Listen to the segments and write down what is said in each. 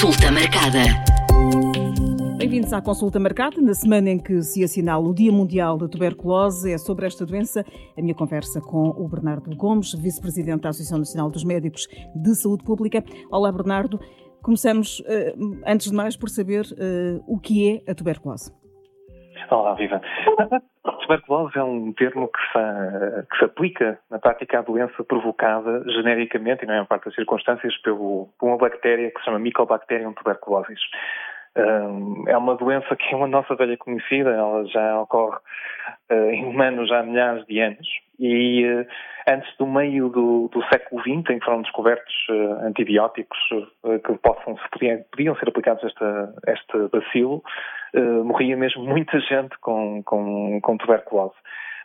Consulta marcada. Bem-vindos à consulta marcada, na semana em que se assinala o Dia Mundial da Tuberculose. É sobre esta doença a minha conversa com o Bernardo Gomes, vice-presidente da Associação Nacional dos Médicos de Saúde Pública. Olá, Bernardo. Começamos, eh, antes de mais, por saber eh, o que é a tuberculose. Olá, Viva. Tuberculose é um termo que se, que se, aplica na prática à doença provocada genericamente, e é em parte das circunstâncias, pelo, por uma bactéria que se chama Mycobacterium tuberculosis. é uma doença que é uma nossa velha conhecida, ela já ocorre uh, em humanos há milhares de anos e uh, antes do meio do, do, século XX, em que foram descobertos uh, antibióticos que possam, podiam, podiam, ser aplicados a esta, este bacilo, morria mesmo muita gente com, com, com tuberculose.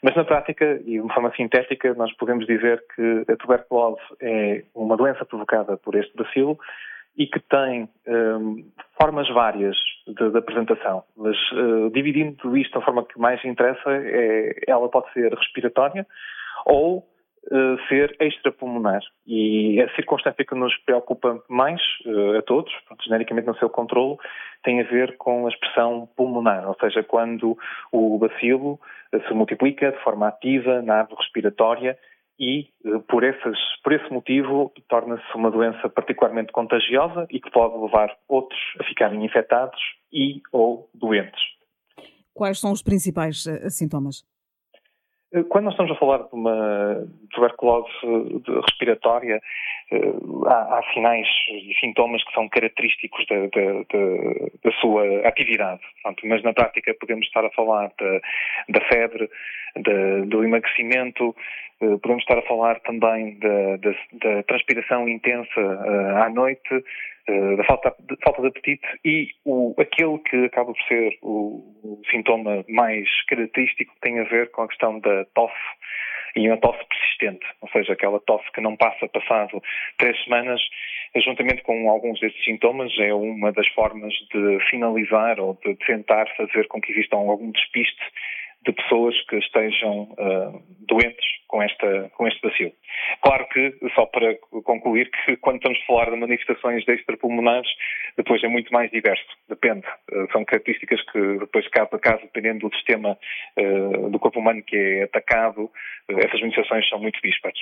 Mas na prática, e de uma forma sintética, nós podemos dizer que a tuberculose é uma doença provocada por este bacilo e que tem um, formas várias de, de apresentação. Mas uh, dividindo isto da forma que mais interessa, é, ela pode ser respiratória ou uh, ser extrapulmonar. E a circunstância que nos preocupa mais uh, a todos, genericamente no seu controle, tem a ver com a expressão pulmonar, ou seja, quando o bacilo se multiplica de forma ativa na árvore respiratória e, eh, por, essas, por esse motivo, torna-se uma doença particularmente contagiosa e que pode levar outros a ficarem infectados e ou doentes. Quais são os principais uh, sintomas? Eh, quando nós estamos a falar de uma tuberculose respiratória, há, há sinais e sintomas que são característicos da, da, da, sua atividade. mas na prática podemos estar a falar da, da febre, do emagrecimento, eh, podemos estar a falar também da, da, da transpiração intensa uh, à noite, uh, da falta de, falta de apetite e o, aquele que acaba por ser o, o, sintoma mais característico tem a ver com a questão da tosse e uma tosse persistente, ou seja, aquela tosse que não passa passado três semanas, juntamente com alguns desses sintomas, é uma das formas de finalizar ou de tentar fazer com que exista algum despiste de pessoas que estejam uh, doentes com, esta, com este bacilo. Claro que, só para concluir, que quando estamos a falar de manifestações de extrapulmonares, depois é muito mais diverso, depende. Uh, são características que depois, caso a caso, dependendo do sistema uh, do corpo humano que é atacado, essas manifestações são muito dispares.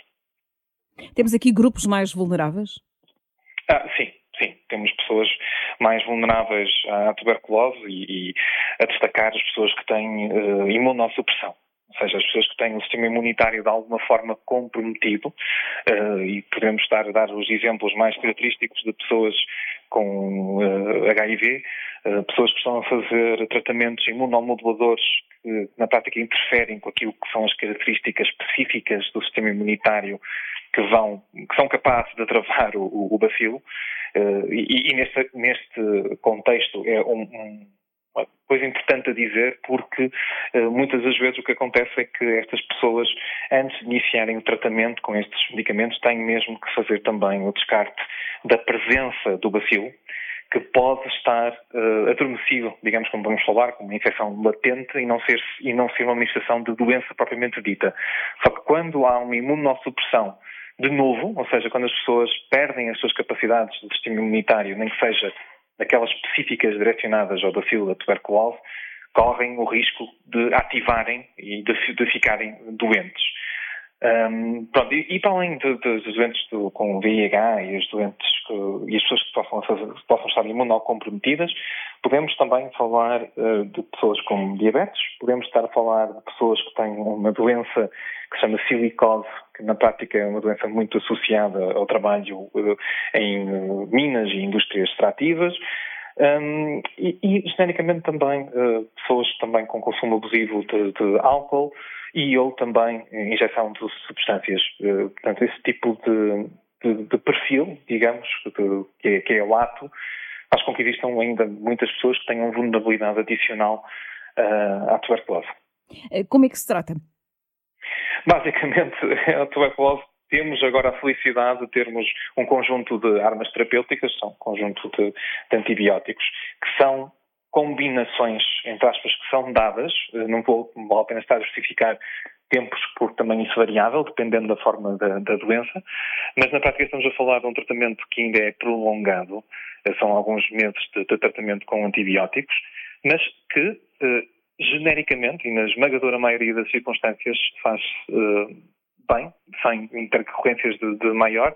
Temos aqui grupos mais vulneráveis? Ah, sim, sim, temos pessoas mais vulneráveis à tuberculose e, e a destacar as pessoas que têm uh, imunossupressão ou seja, as pessoas que têm o sistema imunitário de alguma forma comprometido, uh, e podemos a dar os exemplos mais característicos de pessoas com uh, HIV, uh, pessoas que estão a fazer tratamentos imunomoduladores que na prática interferem com aquilo que são as características específicas do sistema imunitário que vão, que são capazes de travar o, o, o bacilo, e, e neste, neste, contexto é um, um uma coisa importante a dizer, porque uh, muitas das vezes o que acontece é que estas pessoas, antes de iniciarem o tratamento com estes medicamentos, têm mesmo que fazer também o descarte da presença do bacilo, que pode estar uh, adormecido, digamos como vamos falar, com uma infecção latente e não, ser, e não ser uma manifestação de doença propriamente dita. Só que quando há uma imunossupressão de novo, ou seja, quando as pessoas perdem as suas capacidades de sistema imunitário, nem que seja aquelas específicas direcionadas ao bacilo da tuberculose, correm o risco de ativarem e de, de ficarem doentes. Um, pronto, e, e, para além de, de, dos doentes do, com VIH e os doentes que, e as pessoas que possam, fazer, possam estar imunocomprometidas, podemos também falar uh, de pessoas com diabetes, podemos estar a falar de pessoas que têm uma doença que se chama silicose, que na prática é uma doença muito associada ao trabalho uh, em uh, minas e indústrias extrativas. Um, e, e, genericamente também pessoas também com consumo abusivo de, de álcool, e ou também injeção de substâncias. Eh, portanto, esse tipo de, de, de perfil, digamos, que, é, que, é, o ato, faz com que existam ainda muitas pessoas que tenham vulnerabilidade adicional uh, à tuberculose. Como é que se trata? Basicamente, a tuberculose temos agora a felicidade de termos um conjunto de armas terapêuticas, são um conjunto de, de antibióticos, que são combinações, entre aspas, que são dadas, eh, não vou, vale a pena estar a justificar tempos, porque também isso variável, dependendo da forma da, da, doença, mas na prática estamos a falar de um tratamento que ainda é prolongado, eh, são alguns meses de, de tratamento com antibióticos, mas que eh, genericamente e na esmagadora maioria das circunstâncias faz eh, bem, sem intercorrências de, de maior,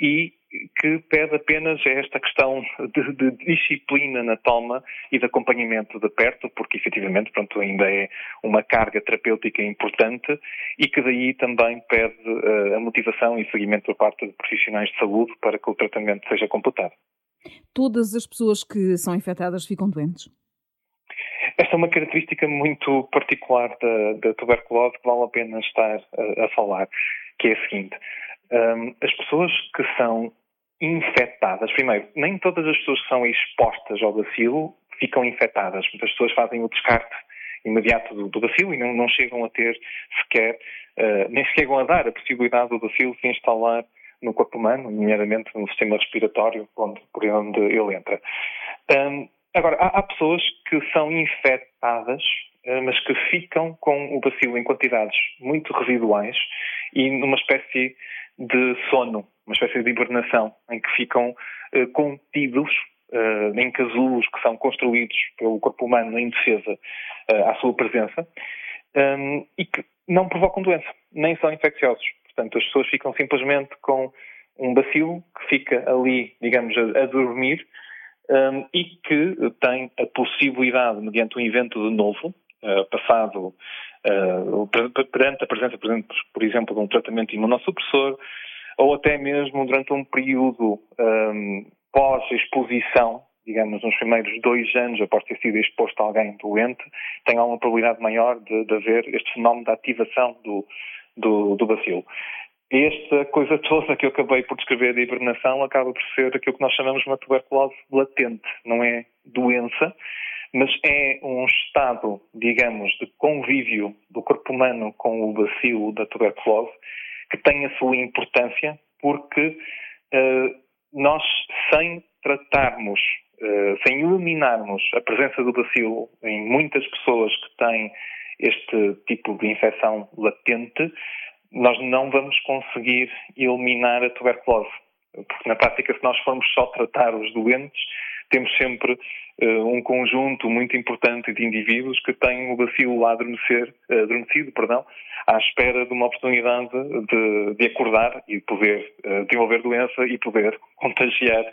e que pede apenas esta questão de, de, disciplina na toma e de acompanhamento de perto, porque efetivamente pronto, ainda é uma carga terapêutica importante e que daí também pede uh, a motivação e seguimento por parte de profissionais de saúde para que o tratamento seja completado. Todas as pessoas que são infectadas ficam doentes? Esta é uma característica muito particular da, da tuberculose que vale a pena estar a, a falar, que é a seguinte. Um, as pessoas que são infectadas, primeiro, nem todas as pessoas que são expostas ao bacilo ficam infectadas. Muitas pessoas fazem o descarte imediato do, do bacilo e não, não, chegam a ter sequer, uh, nem chegam a dar a possibilidade do bacilo se instalar no corpo humano, nomeadamente no sistema respiratório, onde, por onde ele entra. Um, agora, há, há, pessoas que são infectadas, uh, mas que ficam com o bacilo em quantidades muito residuais e numa espécie de sono, uma espécie de hibernação, em que ficam uh, contidos uh, em casulos que são construídos pelo corpo humano em defesa à sua presença um, e que não provocam doença, nem são infecciosos. Portanto, as pessoas ficam simplesmente com um bacilo que fica ali, digamos, a, a dormir um, e que tem a possibilidade, mediante um evento de novo, uh, passado uh, perante a presença, por exemplo, de um tratamento imunossupressor, ou até mesmo durante um período um, pós-exposição, digamos, nos primeiros dois anos após ter sido exposto a alguém doente, tem alguma probabilidade maior de, de haver este fenómeno de ativação do, do, do bacilo. Esta coisa toda que eu acabei por descrever de hibernação acaba por ser aquilo que nós chamamos de uma tuberculose latente. Não é doença, mas é um estado, digamos, de convívio do corpo humano com o bacilo da tuberculose que tem a sua importância porque uh, nós, sem tratarmos, uh, sem eliminarmos a presença do bacilo em muitas pessoas que têm este tipo de infecção latente, nós não vamos conseguir eliminar a tuberculose. Porque na prática, se nós formos só tratar os doentes, temos sempre uh, um conjunto muito importante de indivíduos que têm o bacilo adormecer, uh, adormecido, perdão, à espera de uma oportunidade de, de acordar e poder uh, desenvolver doença e poder contagiar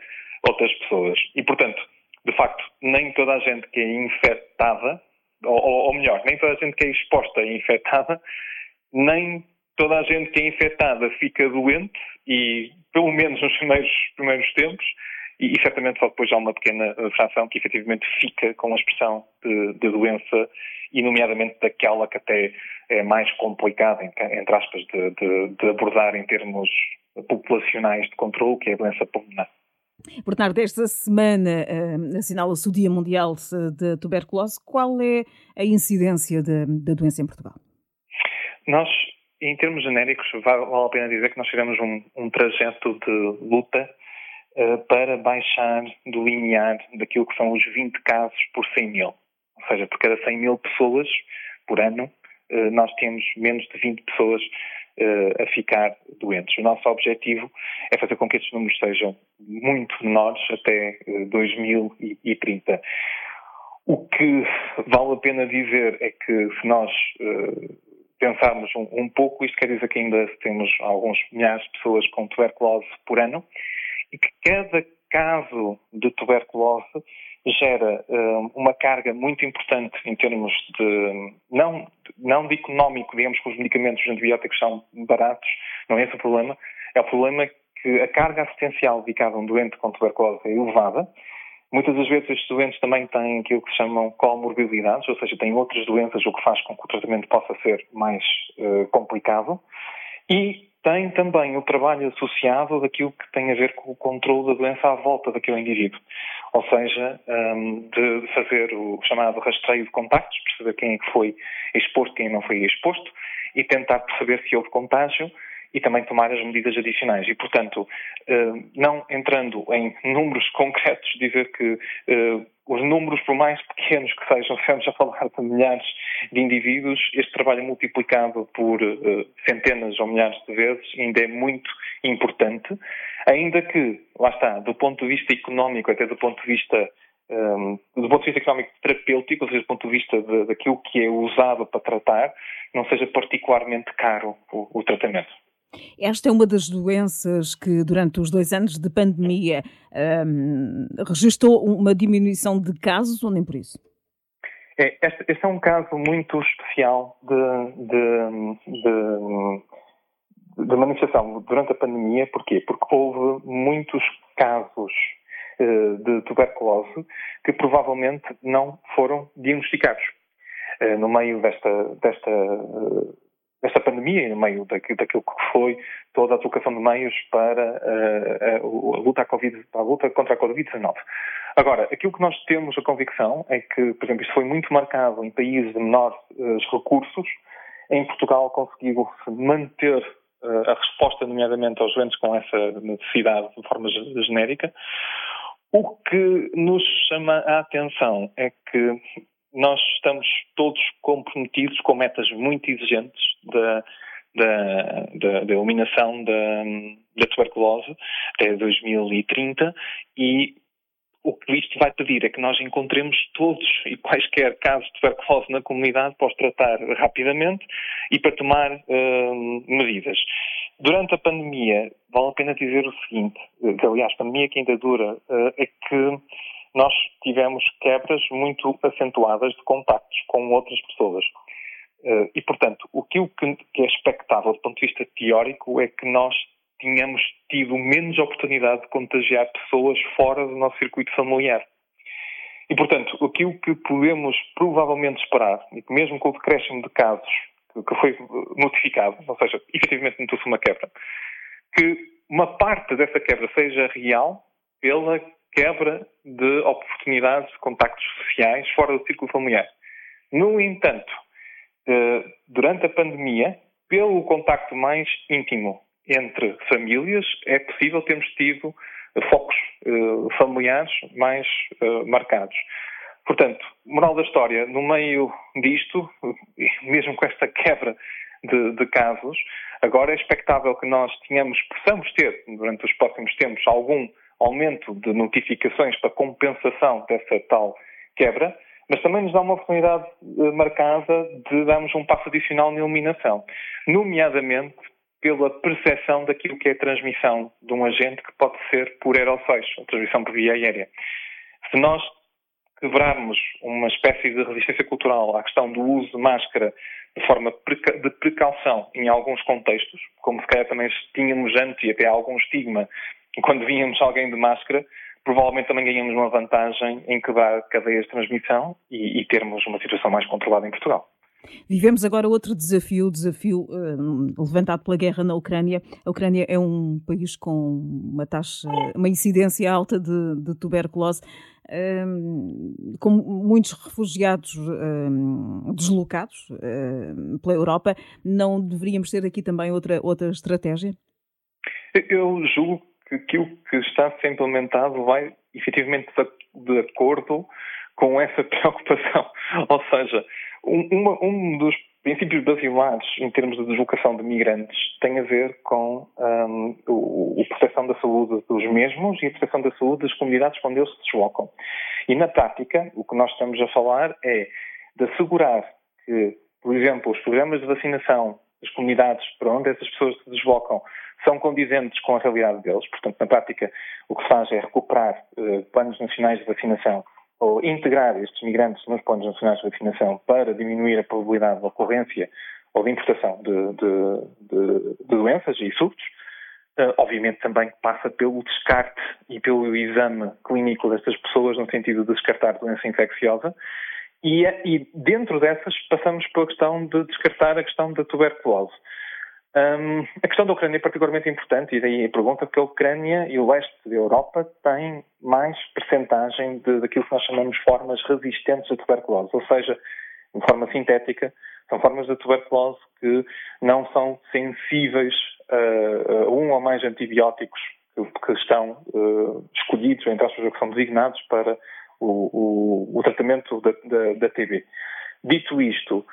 outras pessoas. E, portanto, de facto, nem toda a gente que é infectada, ou, ou melhor, nem toda a gente que é exposta é infectada, nem toda a gente que é infectada fica doente e, pelo menos nos primeiros, primeiros tempos, e, e, certamente só depois há uma pequena fração que efetivamente fica com a expressão de, de, doença, e nomeadamente daquela que até é mais complicada, entre aspas, de, de, de abordar em termos populacionais de controle, que é a doença pulmonar. Bernardo, esta semana uh, assinala-se o Dia Mundial de Tuberculose. Qual é a incidência da doença em Portugal? Nós, em termos genéricos, vale, a pena dizer que nós fizemos um, um trajeto de luta uh, para baixar do limiar daquilo que são os 20 casos por 100 mil. Ou seja, por cada 100 mil pessoas por ano, uh, nós temos menos de 20 pessoas uh, a ficar doentes. O nosso objetivo é fazer com que estes números sejam muito menores até 2030. O que vale a pena dizer é que se nós pensarmos um, um, pouco, isto quer dizer que ainda temos alguns milhares de pessoas com tuberculose por ano e que cada caso de tuberculose gera uh, uma carga muito importante em termos de não, não de económico, digamos que os medicamentos os antibióticos são baratos, não é esse o problema, é o problema que a carga assistencial dedicada a um doente com tuberculose é elevada. Muitas das vezes estes doentes também têm aquilo que se chamam comorbilidades, ou seja, têm outras doenças, o que faz com que o tratamento possa ser mais uh, complicado. E tem também o trabalho associado daquilo que tem a ver com o controle da doença à volta daquele indivíduo. Ou seja, um, de fazer o chamado rastreio de contactos, perceber quem é que foi exposto, quem não foi exposto, e tentar perceber se houve contágio e também tomar as medidas adicionais. E, portanto, eh, não entrando em números concretos, dizer que eh, os números, por mais pequenos que sejam, estamos a falar de milhares de indivíduos, este trabalho multiplicado por uh, centenas ou milhares de vezes ainda é muito importante, ainda que, lá está, do ponto de vista económico, até do ponto de vista um, do ponto de vista económico terapêutico, ou seja, do ponto de vista daquilo que é usado para tratar, não seja particularmente caro o, o tratamento. Esta é uma das doenças que, durante os dois anos de pandemia, um, registrou uma diminuição de casos ou nem por isso? É, este, este, é um caso muito especial de, de, de, de, manifestação durante a pandemia. Porquê? Porque houve muitos casos uh, de tuberculose que provavelmente não foram diagnosticados. Uh, no meio desta, desta uh, nesta pandemia, no meio daquilo, que foi toda a alocação de meios para a, a, luta COVID, a luta contra a Covid-19. Agora, aquilo que nós temos a convicção é que, por exemplo, isto foi muito marcado em países de menores uh, recursos. Em Portugal conseguiu-se manter uh, a resposta, nomeadamente aos doentes com essa necessidade de forma genérica. O que nos chama a atenção é que nós estamos todos comprometidos com metas muito exigentes da, da, da, da eliminação da, da tuberculose até 2030 e o que isto vai pedir é que nós encontremos todos e quaisquer casos de tuberculose na comunidade para os tratar rapidamente e para tomar uh, medidas. Durante a pandemia, vale a pena dizer o seguinte, que aliás, a pandemia que ainda dura, uh, é que nós tivemos quebras muito acentuadas de contactos com outras pessoas. Eh, e, portanto, o que é expectável do ponto de vista teórico é que nós tínhamos tido menos oportunidade de contagiar pessoas fora do nosso circuito familiar. E, portanto, aquilo que podemos provavelmente esperar, e que mesmo com o decréscimo de casos que foi notificado, ou seja, efetivamente notou-se uma quebra, que uma parte dessa quebra seja real pela quebra de oportunidades de contactos sociais fora do círculo familiar. No entanto, eh, durante a pandemia, pelo contacto mais íntimo entre famílias, é possível termos tido focos eh, familiares mais eh, marcados. Portanto, moral da história, no meio disto, mesmo com esta quebra de, de, casos, agora é expectável que nós tenhamos, possamos ter, durante os próximos tempos, algum aumento de notificações para compensação dessa tal quebra, mas também nos dá uma oportunidade eh, marcada de darmos um passo adicional na eliminação, nomeadamente pela percepção daquilo que é a transmissão de um agente que pode ser por aerossóis, a transmissão por via aérea. Se nós quebrarmos uma espécie de resistência cultural à questão do uso de máscara de forma de precaução em alguns contextos, como se calhar também tínhamos antes e até algum estigma quando víamos alguém de máscara, provavelmente também ganhamos uma vantagem em quebrar cadeias de transmissão e, e termos uma situação mais controlada em Portugal. Vivemos agora outro desafio, o desafio uh, levantado pela guerra na Ucrânia. A Ucrânia é um país com uma taxa, uma incidência alta de, de tuberculose, uh, com muitos refugiados uh, deslocados pela Europa. Não deveríamos ter aqui também outra, outra estratégia? Eu julgo que aquilo que está a ser implementado vai efetivamente de acordo com essa preocupação. Ou seja, um, uma, um dos princípios basilares em termos de deslocação de migrantes tem a ver com um, a proteção da saúde dos mesmos e a proteção da saúde das comunidades onde eles se deslocam. E na prática, o que nós estamos a falar é de assegurar que, por exemplo, os programas de vacinação das comunidades para onde essas pessoas se deslocam são condizentes com a realidade deles. Portanto, na prática, o que se faz é recuperar uh, planos nacionais de vacinação ou integrar estes migrantes nos planos nacionais de vacinação para diminuir a probabilidade de ocorrência ou de importação de, de, de, de doenças e surtos. Uh, obviamente também passa pelo descarte e pelo exame clínico destas pessoas no sentido de descartar doença infecciosa. E, e dentro dessas passamos pela questão de descartar a questão da tuberculose. Um, a questão da Ucrânia é particularmente importante, e daí a pergunta, porque a Ucrânia e o leste da Europa têm mais percentagem de, daquilo que nós chamamos formas resistentes à tuberculose, ou seja, de forma sintética, são formas de tuberculose que não são sensíveis a, a um ou mais antibióticos que, que estão uh, escolhidos, entre as pessoas que são designados para o, o, o tratamento da, da, da, TB. Dito isto,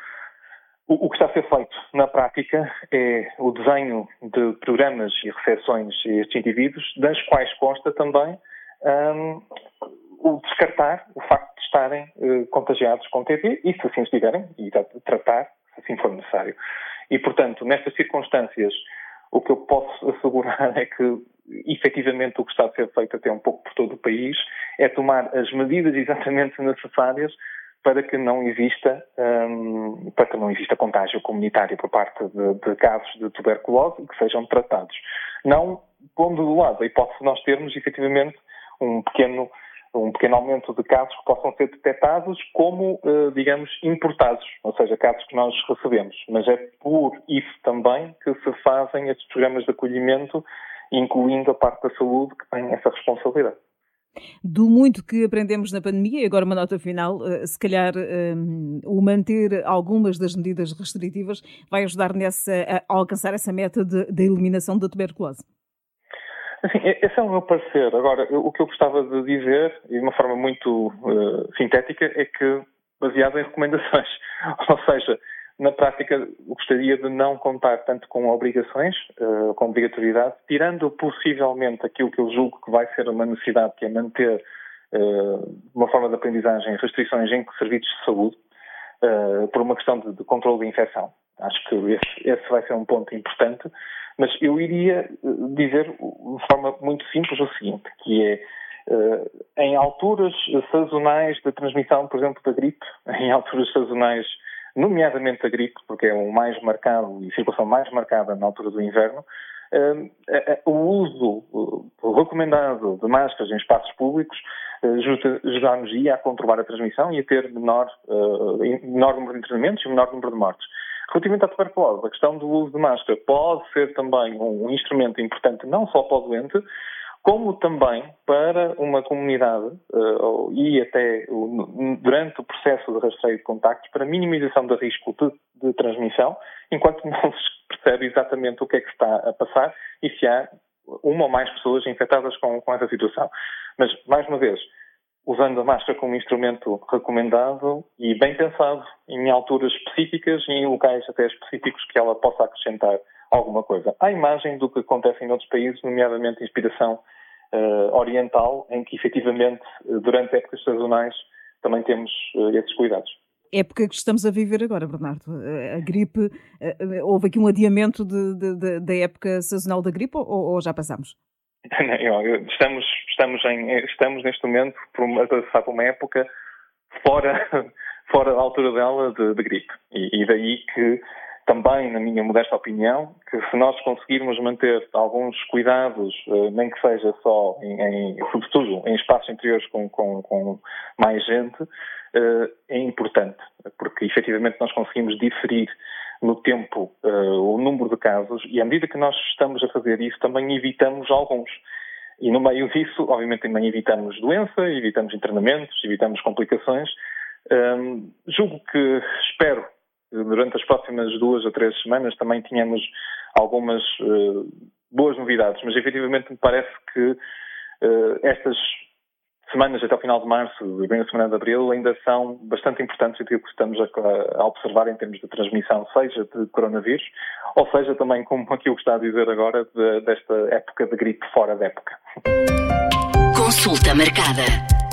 o, que está a ser feito na prática é o desenho de programas e recepções a estes indivíduos, das quais consta também um, o descartar o facto de estarem uh, contagiados com TB e, se assim estiverem, e tratar, se assim for necessário. E, portanto, nestas circunstâncias, o que eu posso assegurar é que, efetivamente, o que está a ser feito até um pouco por todo o país é tomar as medidas exatamente necessárias para que não exista um, para que não exista contágio comunitário por parte de, de casos de tuberculose e que sejam tratados. Não pondo do lado a hipótese de nós termos efetivamente um pequeno um pequeno aumento de casos que possam ser detectados como, eh, digamos, importados, ou seja, casos que nós recebemos. Mas é por isso também que se fazem estes programas de acolhimento, incluindo a parte da saúde que tem essa responsabilidade. Do muito que aprendemos na pandemia, e agora uma nota final, eh, se calhar um, o manter algumas das medidas restritivas vai ajudar nessa, a alcançar essa meta de eliminação da tuberculose. Assim, esse é o meu parecer. Agora, o que eu gostava de dizer, e de uma forma muito uh, sintética, é que baseado em recomendações. Ou seja, na prática, gostaria de não contar tanto com obrigações, uh, com obrigatoriedade, tirando possivelmente aquilo que eu julgo que vai ser uma necessidade, que é manter uh, uma forma de aprendizagem restrições em serviços de saúde, uh, por uma questão de, de controle de infecção. Acho que esse, esse vai ser um ponto importante. Mas eu iria eh, dizer de forma muito simples o seguinte, que é eh, em alturas sazonais de transmissão, por exemplo, da gripe, em alturas sazonais, nomeadamente da gripe, porque é o mais marcado e a circulação mais marcada na altura do inverno, eh, o uso recomendado de máscaras em espaços públicos ajudar-nos-ia a controlar a transmissão e a ter menor, menor número de internamentos e menor número de mortes. Relativamente à tuberculose, a questão do uso de máscara pode ser também um instrumento importante não só para o doente, como também para uma comunidade uh, e até uh, durante o processo de rastreio de contactos para minimização do risco de, de, transmissão, enquanto não se percebe exatamente o que é que está a passar e se há uma ou mais pessoas infectadas com, com essa situação. Mas, mais uma vez, usando a máscara como instrumento recomendado e bem pensado em alturas específicas e em locais até específicos que ela possa acrescentar alguma coisa. À imagem do que acontece em outros países, nomeadamente inspiração uh, oriental, em que efetivamente durante épocas sazonais também temos uh, esses cuidados. Época que estamos a viver agora, Bernardo. A gripe, houve aqui um adiamento da época sazonal da gripe ou, ou já passamos? Estamos, estamos, em, estamos neste momento por uma, a passar por uma época fora, fora da altura dela de, de gripe. E, e, daí que também, na minha modesta opinião, que se nós conseguirmos manter alguns cuidados, eh, nem que seja só, em, em sobretudo em espaços interiores com, com, com mais gente, eh, é importante, porque efetivamente nós conseguimos diferir no tempo uh, o número de casos e à medida que nós estamos a fazer isso também evitamos alguns. E no meio disso, obviamente, também evitamos doença, evitamos internamentos, evitamos complicações. Um, julgo que, espero, durante as próximas duas a três semanas também tenhamos algumas uh, boas novidades, mas efetivamente me parece que uh, estas semanas até o final de março e a primeira semana de abril ainda são bastante importantes aquilo que estamos a, a, observar em termos de transmissão, seja de coronavírus, ou seja também como aquilo que está a dizer agora de, desta época de gripe fora da época. Consulta marcada.